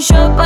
shot by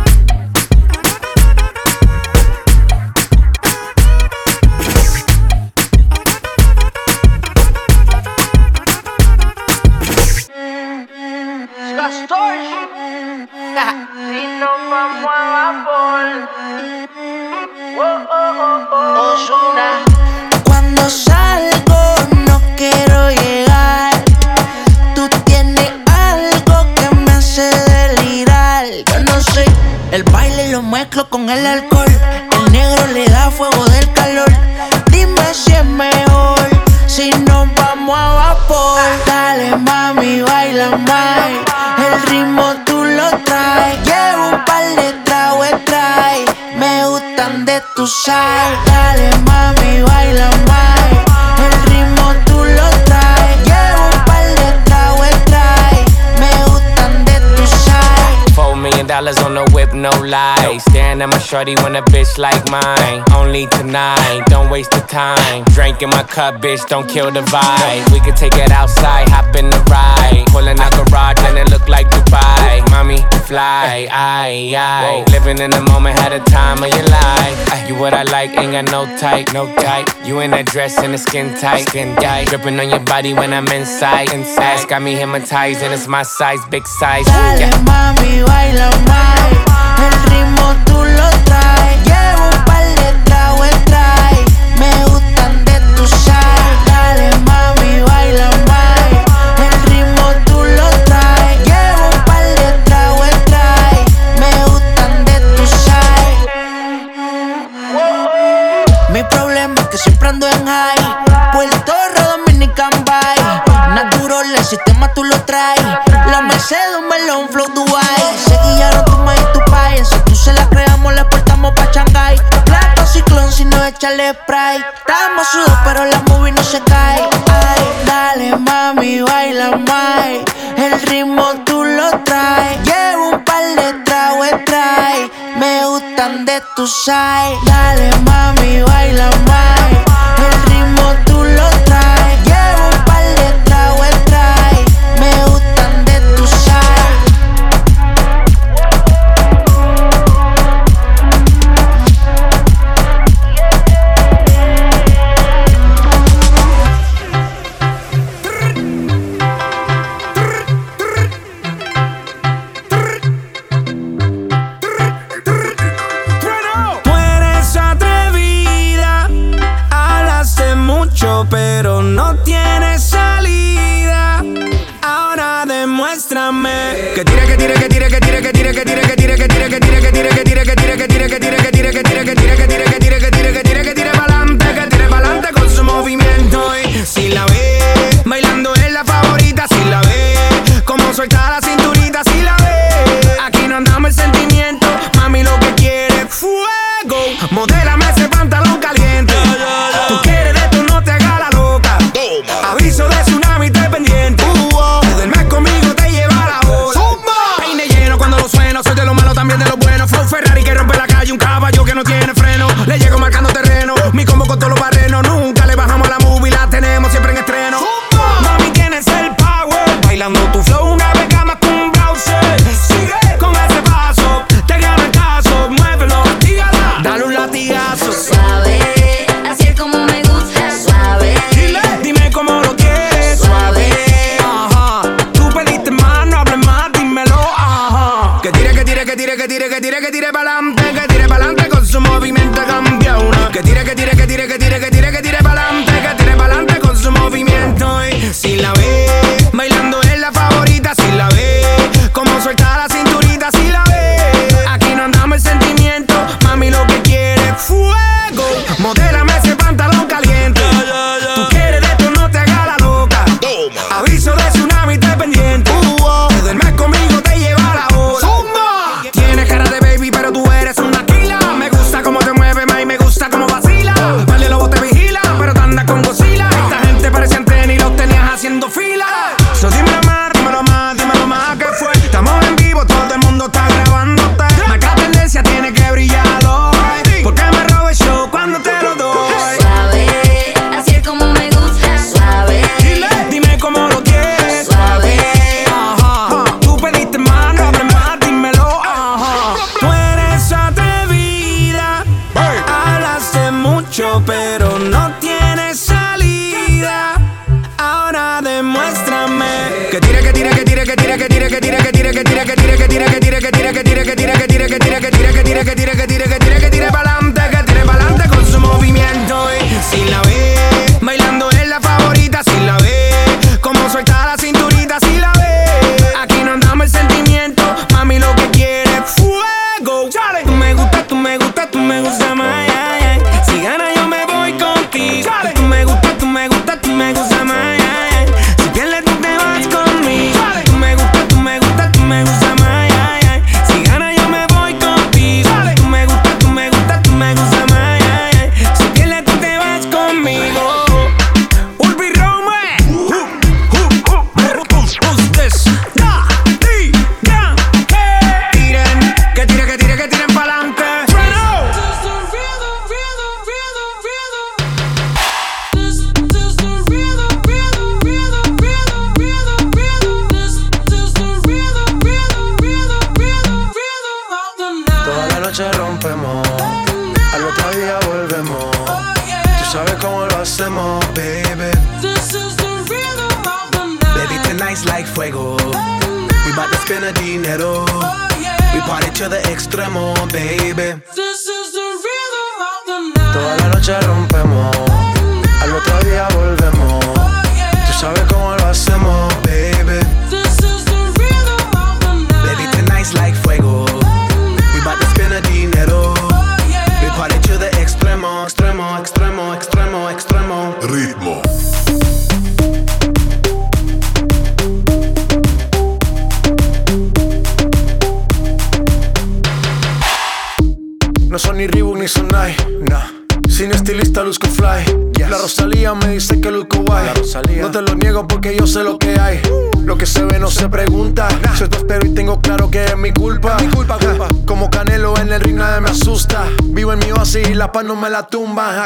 shorty want a bitch like mine only tonight. Don't waste the time. Drink in my cup, bitch, don't kill the vibe. We could take it outside, hop in the ride. Pulling out garage and it look like Dubai. Mommy, fly, I, I, Living in the moment, had a time of your life. You what I like, ain't got no type, no type. You in that dress and the skin tight, skin tight. Dripping on your body when I'm inside, inside. Got me hypnotized and it's my size, big size. Dale, yeah. mami, baila. El ritmo tú lo traes. atrás. échale spray. Estamos sudos, pero la movie no se cae. Ay, dale, mami, baila más. El ritmo tú lo traes. Llevo un par de tragos, trae. Me gustan de tu side. Dale, mami, baila más. que tire para me la tumba.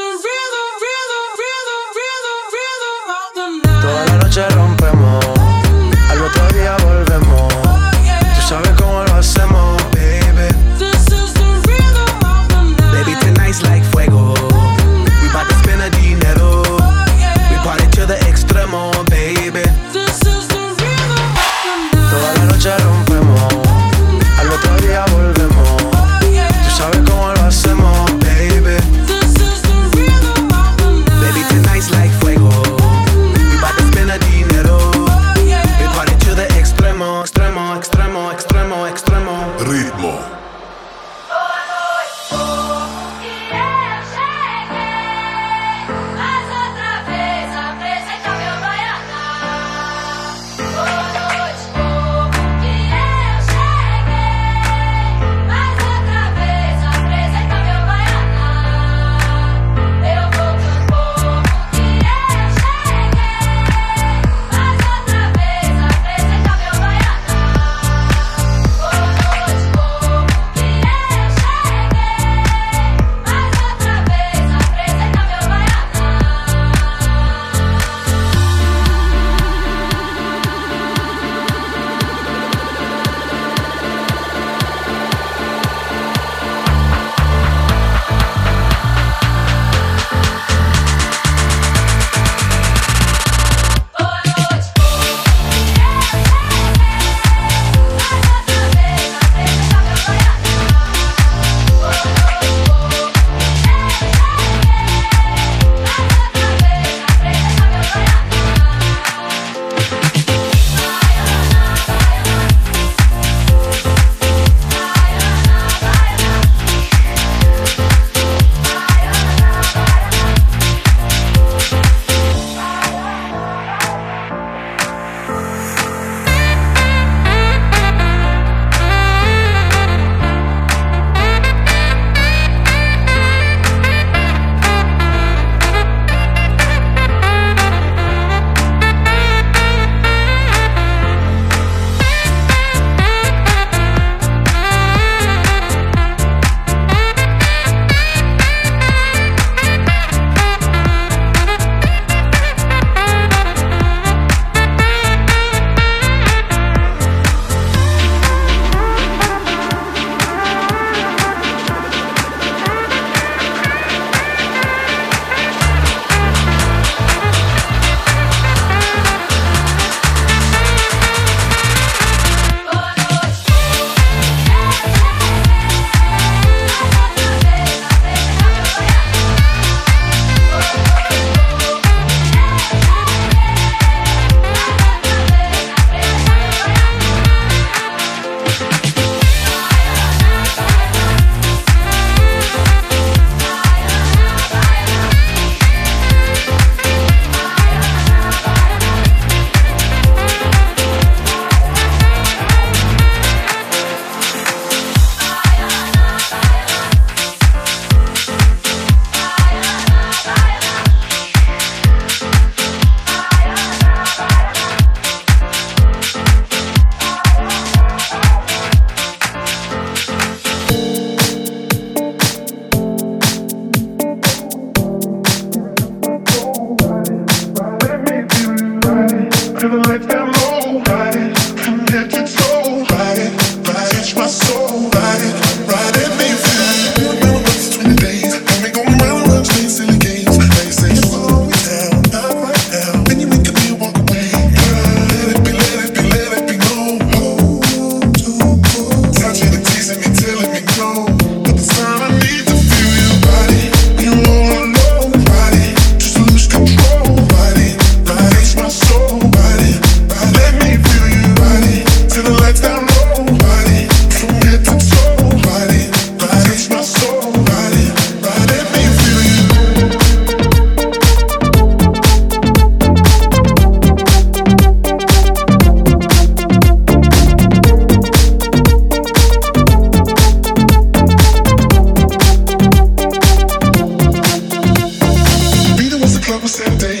said they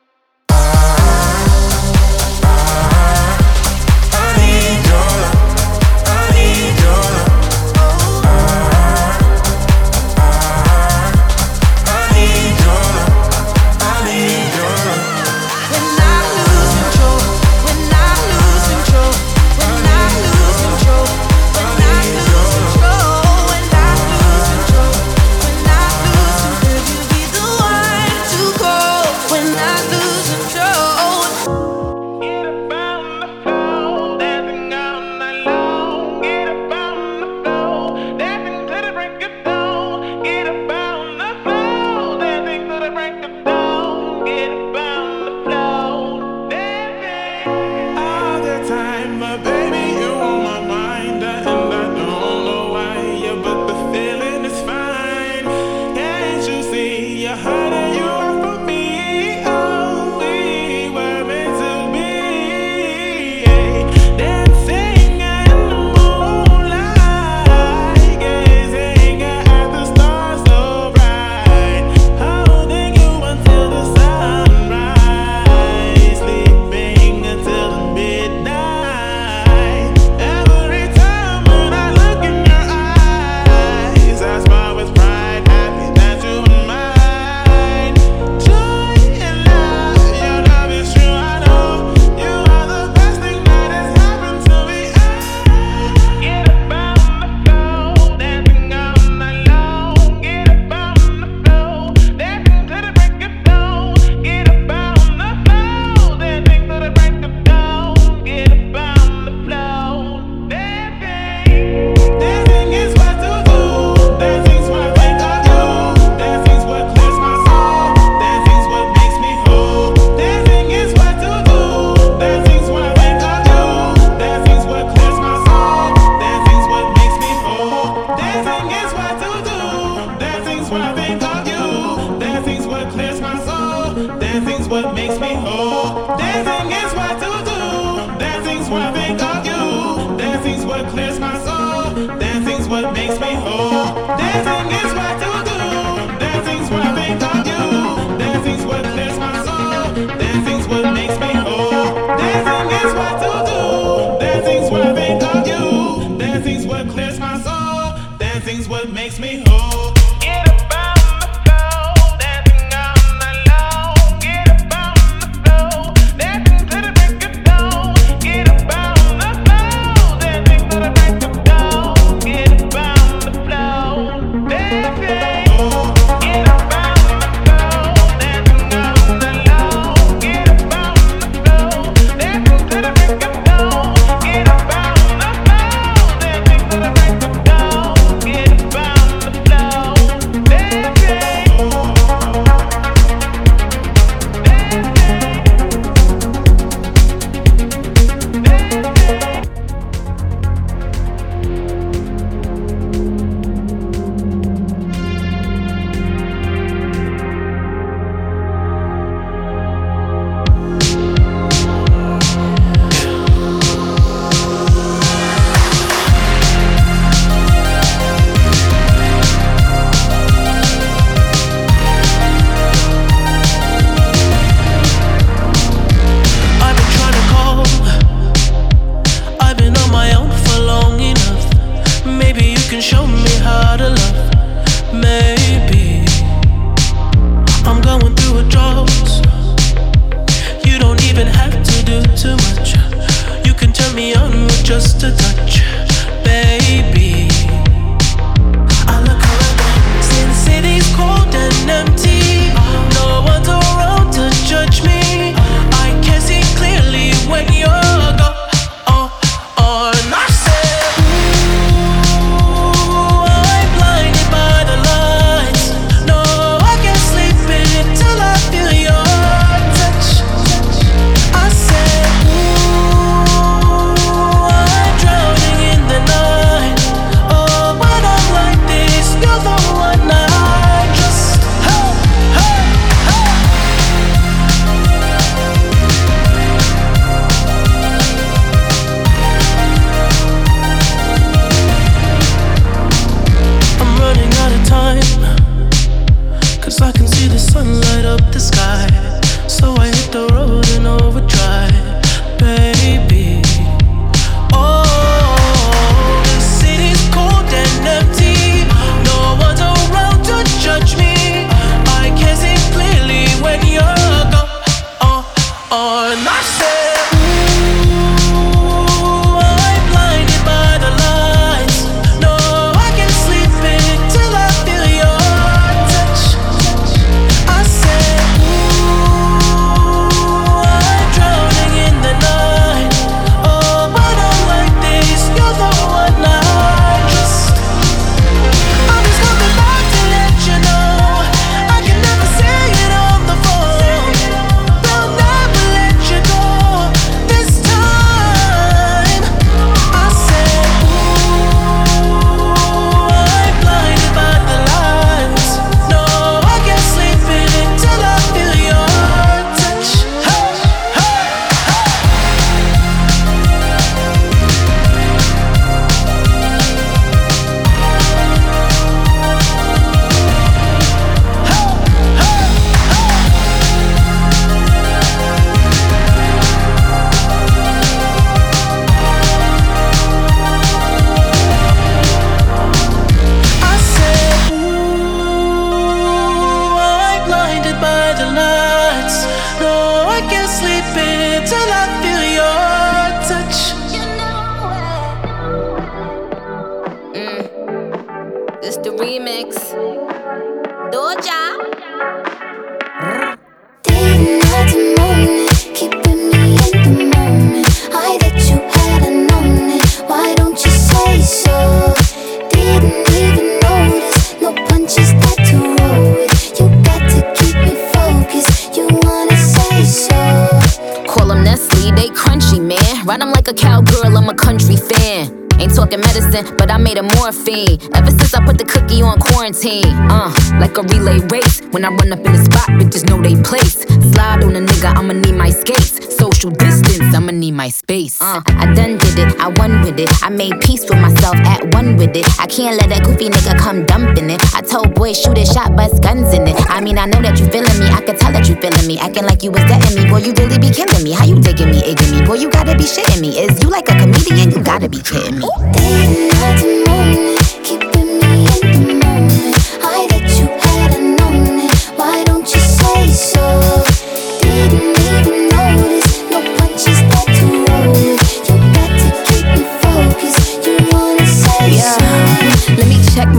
On a nigga, I'ma need my skates. Social distance, I'ma need my space. Uh, I done did it, I won with it. I made peace with myself, at one with it. I can't let that goofy nigga come dumping it. I told boys shoot it, shot, bust guns in it. I mean, I know that you feeling me, I can tell that you feeling me. Acting like you was dating me, boy, you really be killing me. How you digging me, egging me? Boy, you gotta be shitting me. Is you like a comedian? You gotta be kidding me. Day and night,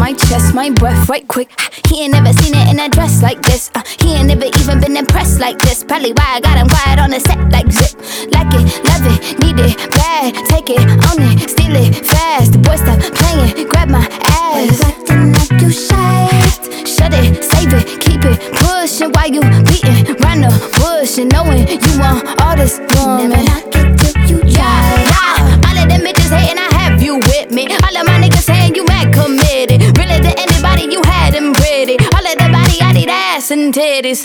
my chest, my breath right quick. He ain't never seen it in a dress like this. Uh, he ain't never even been impressed like this. Probably why I got him quiet on the set like zip. Like it, love it, need it, bad. Take it, own it, steal it, fast. The boy stop playing, grab my ass. acting like you shy. Shut it, save it, keep it pushing while you beating round the bush and knowing you want all this woman. Never knock it till you. Yeah, yeah. All of them bitches hating, I have you with me. All of my niggas saying you mad committed. And titties.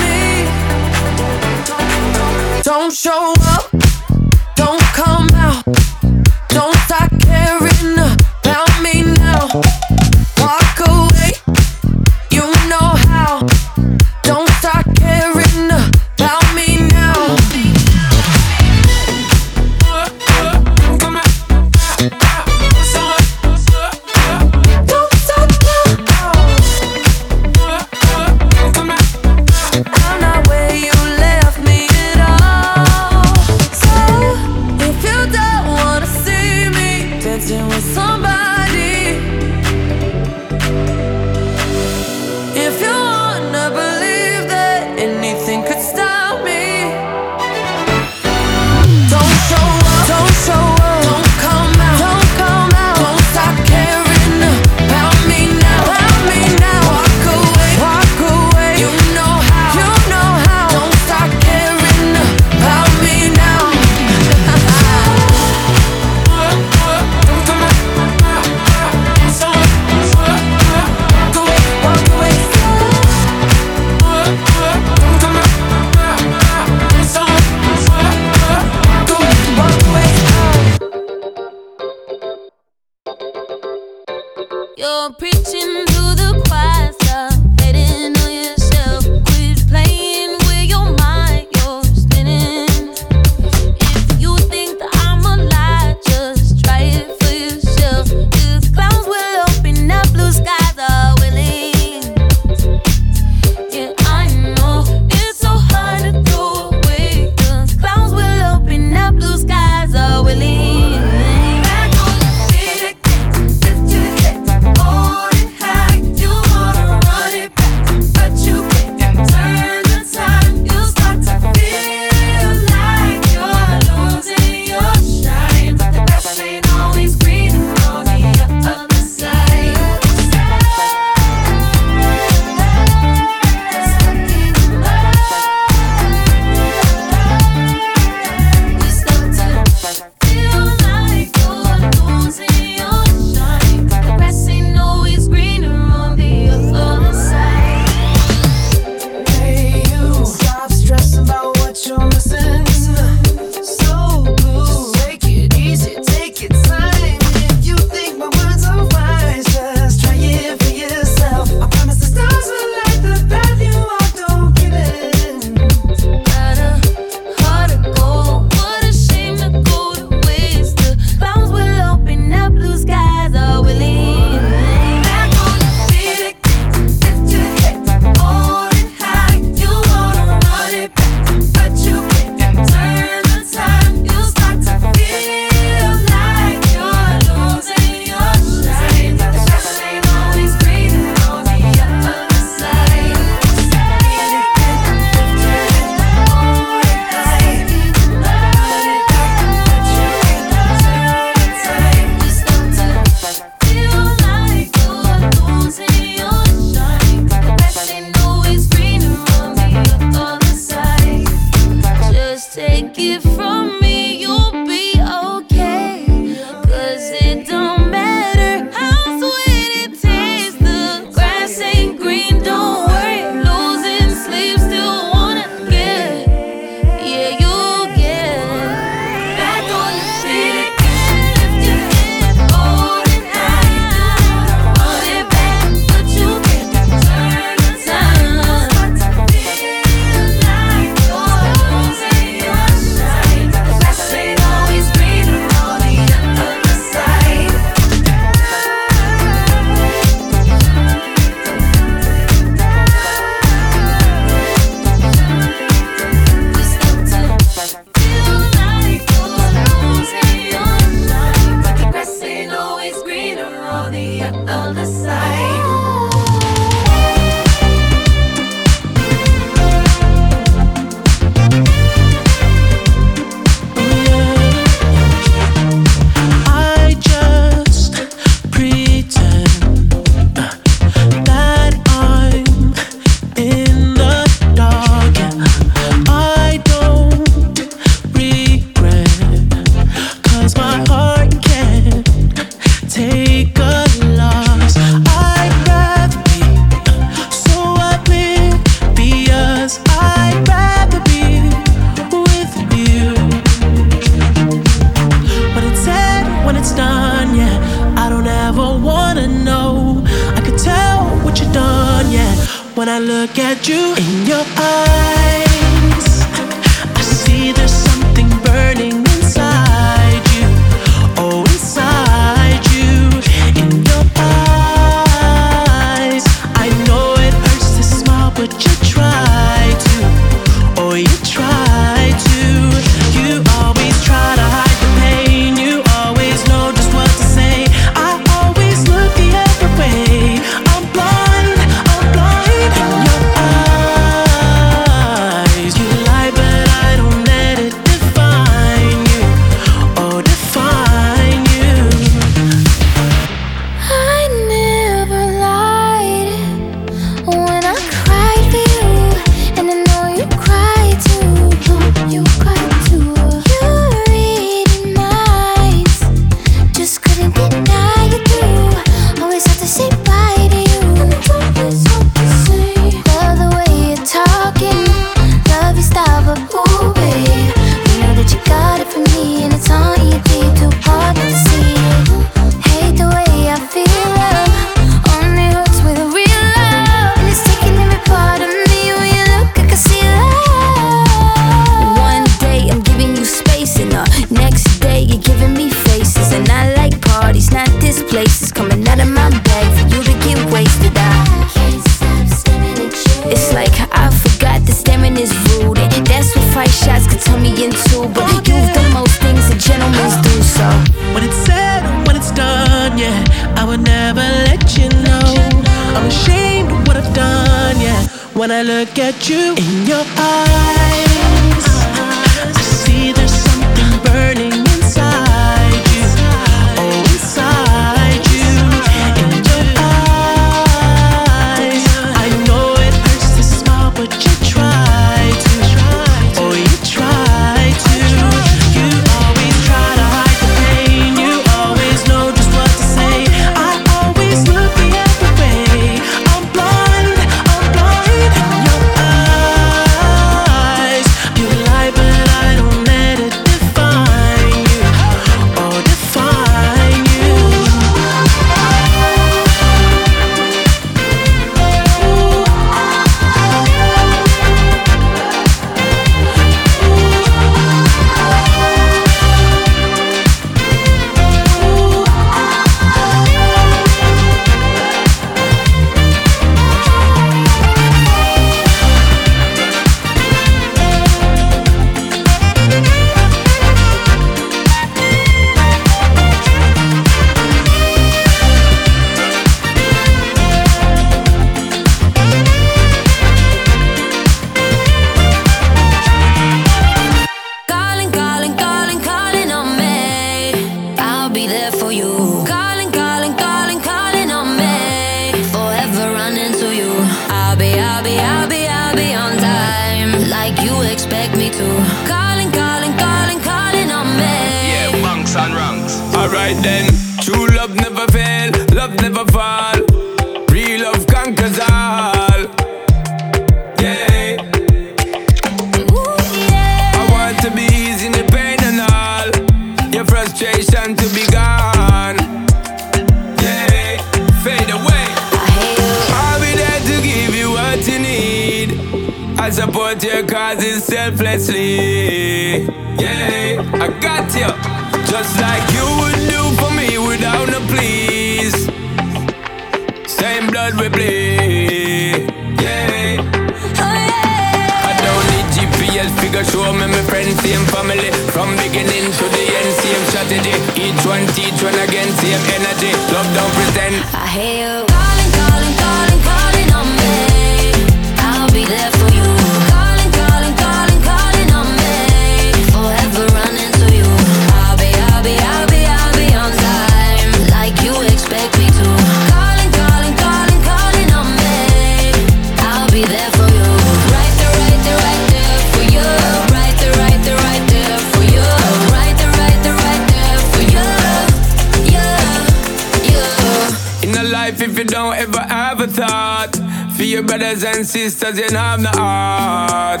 brothers and sisters, you know I'm the heart.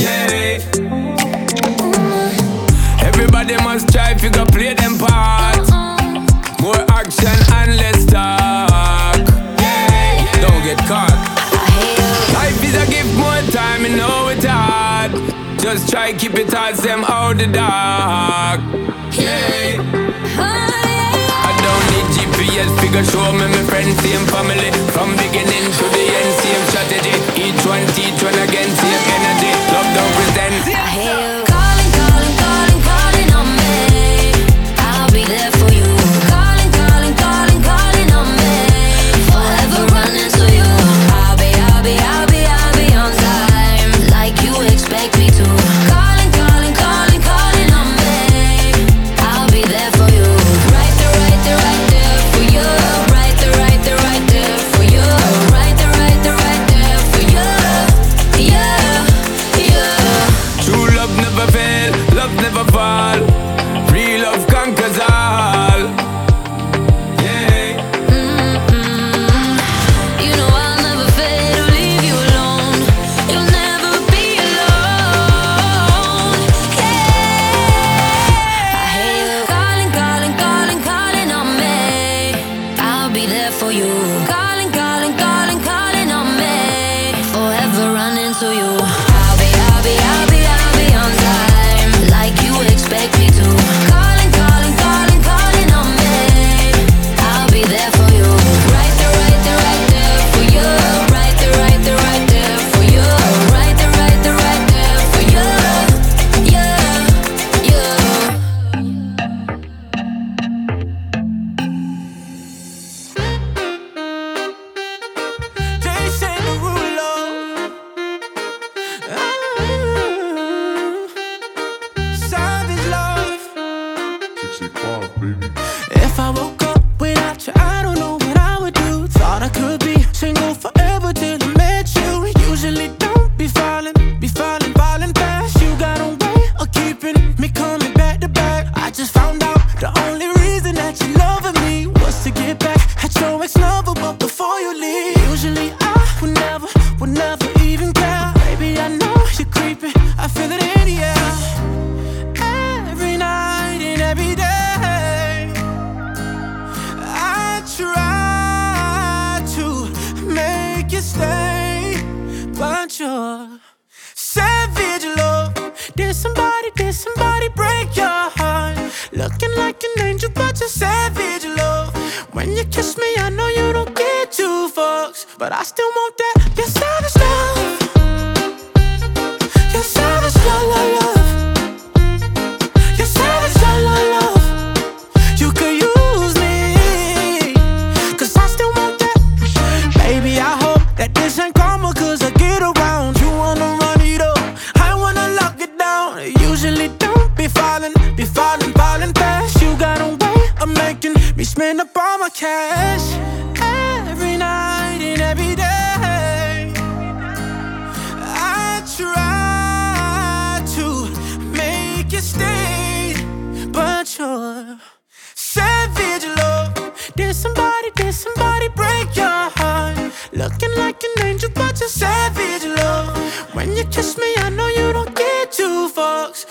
Yeah. Everybody must try if you go play them part. More action and less talk. Yeah. Don't get caught. Life is a gift, more time, you know it's hard. Just try keep it hard, them out the dark. Yeah. GPS figure show me my friends, same family From beginning to the Turn again to your energy.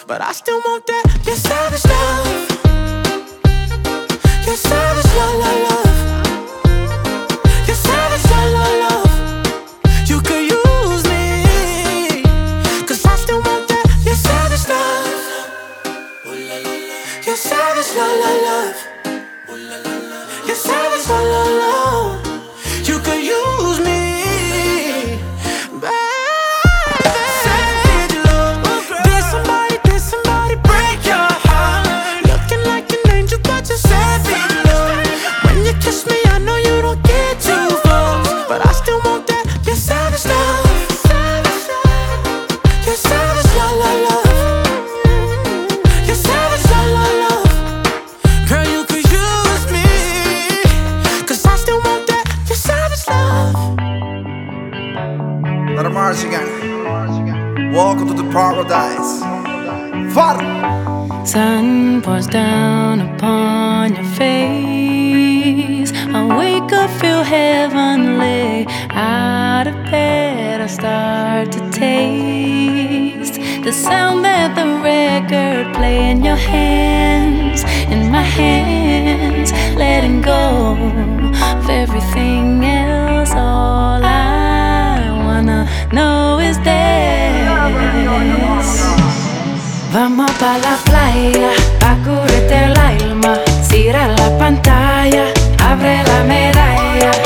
But I still want that, your savage love. Your savage love, love, love Your savage love, love, love You could use me Cause I still want that, your savage love. Your savage love, love, love again. Welcome to the paradise. Far. Sun pours down upon your face. I wake up, feel heavenly. Out of bed, I start to taste the sound that the record play in your hands, in my hands, letting go of everything else. All I no this. Vamos pa' la playa, a cubrirte el alma, cierra la pantalla, abre la medalla.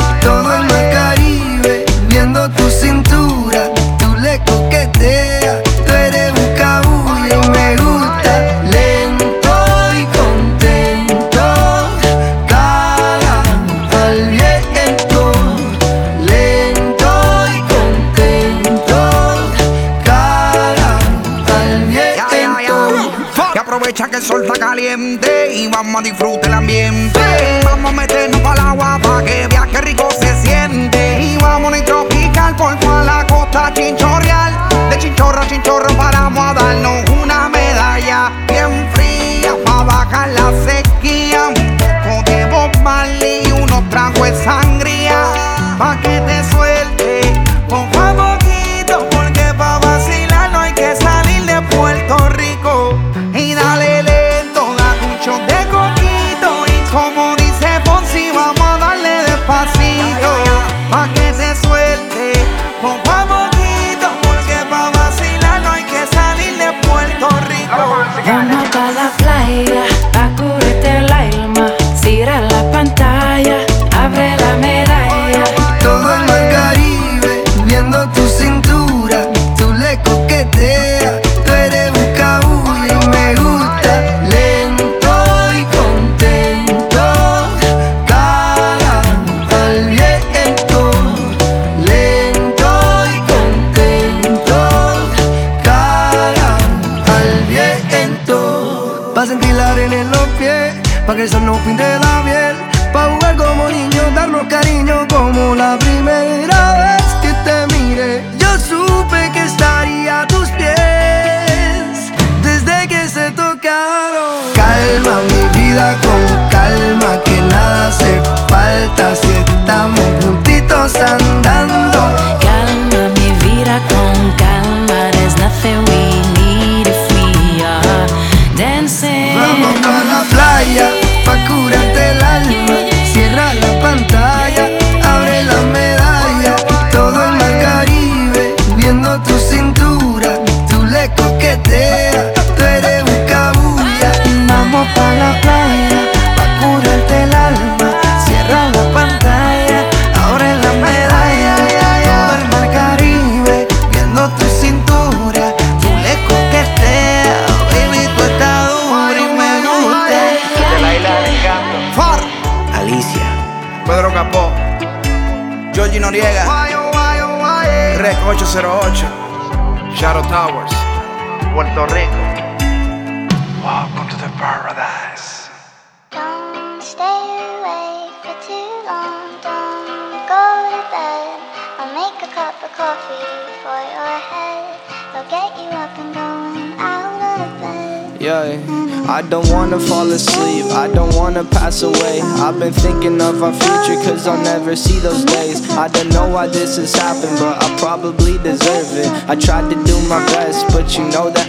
see those days. I don't know why this has happened, but I probably deserve it. I tried to do my best, but you know that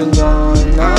And going